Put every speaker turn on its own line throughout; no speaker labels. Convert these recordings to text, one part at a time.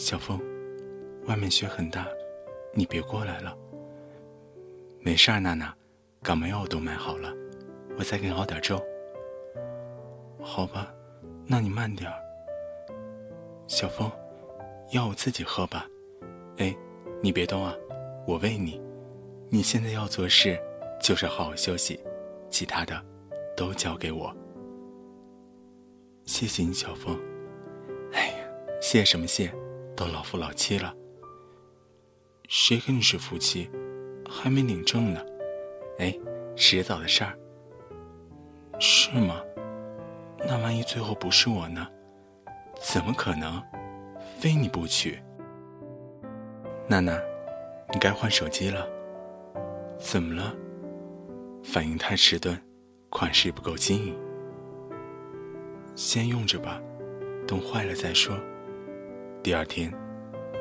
小峰，外面雪很大，你别过来了。没事儿，娜娜，感冒药都买好了，我再给你熬点粥。好吧，那你慢点儿。小峰，药我自己喝吧。哎，你别动啊，我喂你。你现在要做事就是好好休息，其他的都交给我。谢谢你，小峰。哎呀，谢什么谢？都老夫老妻了，谁跟你是夫妻？还没领证呢。哎，迟早的事儿。是吗？那万一最后不是我呢？怎么可能？非你不娶。娜娜，你该换手机了。怎么了？反应太迟钝，款式不够新颖。先用着吧，等坏了再说。第二天，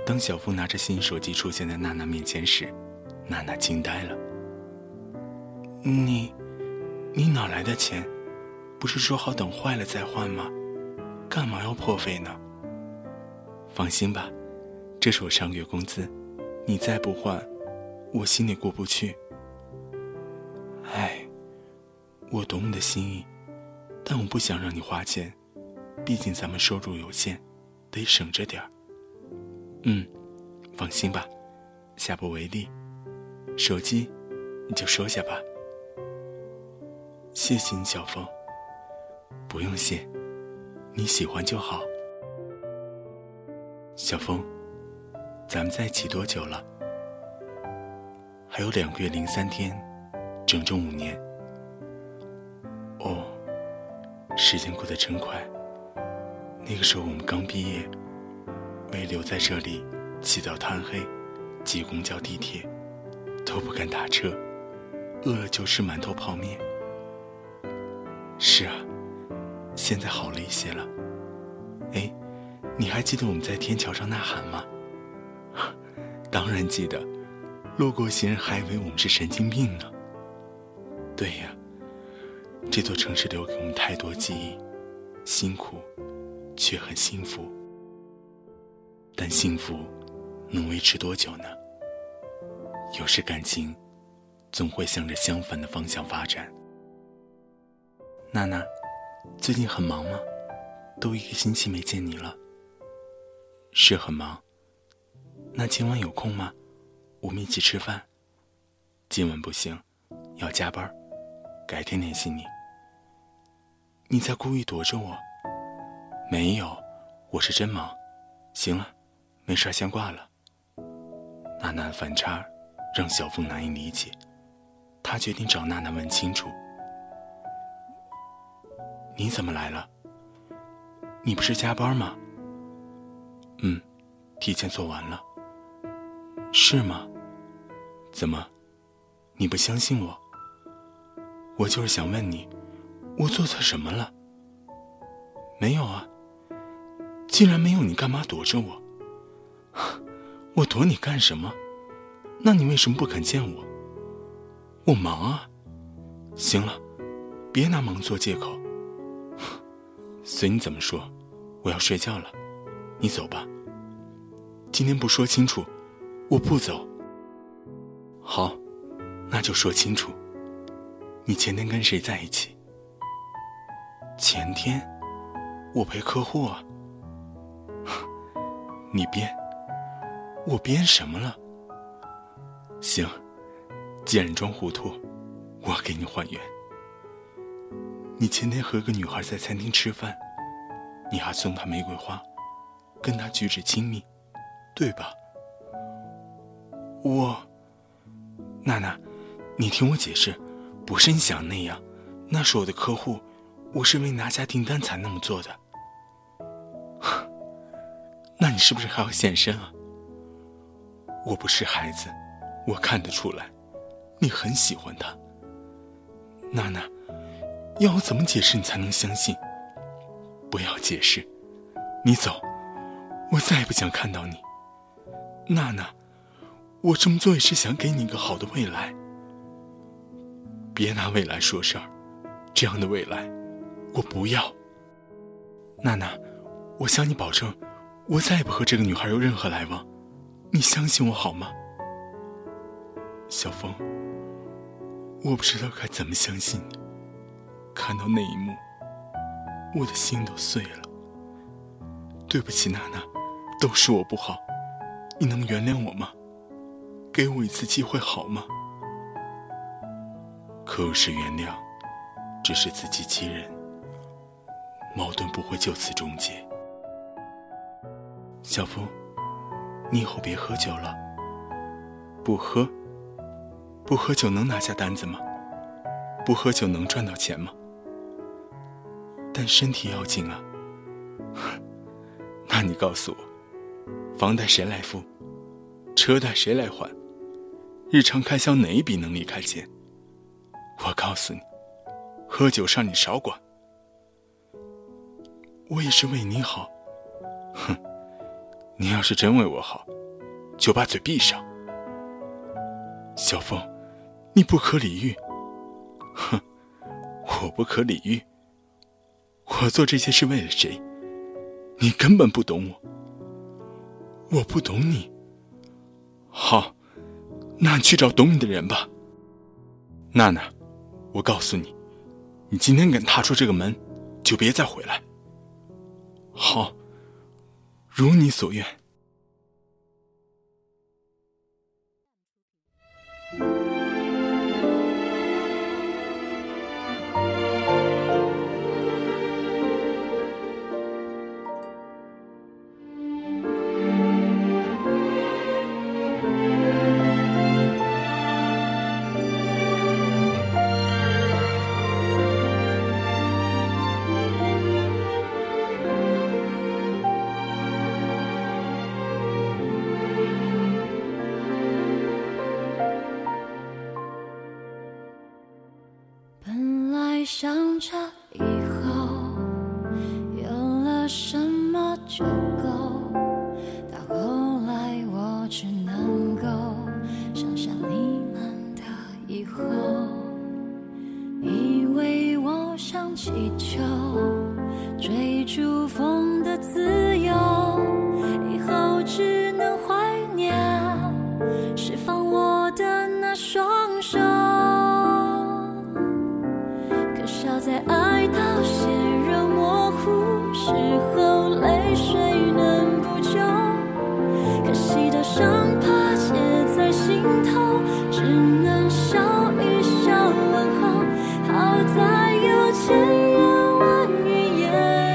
当小峰拿着新手机出现在娜娜面前时，娜娜惊呆了。你，你哪来的钱？不是说好等坏了再换吗？干嘛要破费呢？放心吧，这是我上个月工资，你再不换，我心里过不去。哎，我懂你的心意，但我不想让你花钱，毕竟咱们收入有限。得省着点儿。嗯，放心吧，下不为例。手机，你就收下吧。谢谢你，小峰。不用谢，你喜欢就好。小峰，咱们在一起多久了？还有两个月零三天，整整五年。哦，时间过得真快。那个时候我们刚毕业，为留在这里，起早贪黑，挤公交地铁，都不敢打车，饿了就吃馒头泡面。是啊，现在好了一些了。哎，你还记得我们在天桥上呐喊吗？当然记得，路过行人还以为我们是神经病呢。对呀，这座城市留给我们太多记忆，辛苦。却很幸福，但幸福能维持多久呢？有时感情总会向着相反的方向发展。娜娜，最近很忙吗？都一个星期没见你了。是很忙。那今晚有空吗？我们一起吃饭。今晚不行，要加班，改天联系你。你在故意躲着我？没有，我是真忙。行了，没事先挂了。娜娜的反差让小凤难以理解，他决定找娜娜问清楚：“你怎么来了？你不是加班吗？”“嗯，提前做完了。”“是吗？怎么？你不相信我？我就是想问你，我做错什么了？”“没有啊。”既然没有你，干嘛躲着我？我躲你干什么？那你为什么不肯见我？我忙啊。行了，别拿忙做借口。随你怎么说，我要睡觉了，你走吧。今天不说清楚，我不走。好，那就说清楚。你前天跟谁在一起？前天，我陪客户啊。你编，我编什么了？行，既然装糊涂，我给你还原。你前天和个女孩在餐厅吃饭，你还送她玫瑰花，跟她举止亲密，对吧？我，娜娜，你听我解释，不是你想那样，那是我的客户，我是为拿下订单才那么做的。那你是不是还要现身啊？我不是孩子，我看得出来，你很喜欢他。娜娜，要我怎么解释你才能相信？不要解释，你走，我再也不想看到你。娜娜。我这么做也是想给你一个好的未来。别拿未来说事儿，这样的未来，我不要。娜娜，我向你保证，我再也不和这个女孩有任何来往，你相信我好吗？小峰，我不知道该怎么相信你。看到那一幕，我的心都碎了。对不起，娜娜，都是我不好，你能原谅我吗？给我一次机会好吗？可是原谅，只是自欺欺人，矛盾不会就此终结。小峰，你以后别喝酒了。不喝，不喝酒能拿下单子吗？不喝酒能赚到钱吗？但身体要紧啊。那你告诉我，房贷谁来付？车贷谁来还？日常开销哪一笔能离开钱？我告诉你，喝酒上你少管。我也是为你好。哼，你要是真为我好，就把嘴闭上。小凤，你不可理喻。哼，我不可理喻。我做这些是为了谁？你根本不懂我。我不懂你。好。那你去找懂你的人吧，娜娜。我告诉你，你今天敢踏出这个门，就别再回来。好，如你所愿。
想着以后有了什么就够，到后来我只能够想象你们的以后，以为我想祈求谁能补救可惜的伤疤结在心头只能笑一笑问候好在有千言万语也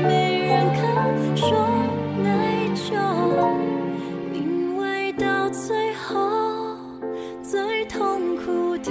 没人肯说内疚因为到最后最痛苦的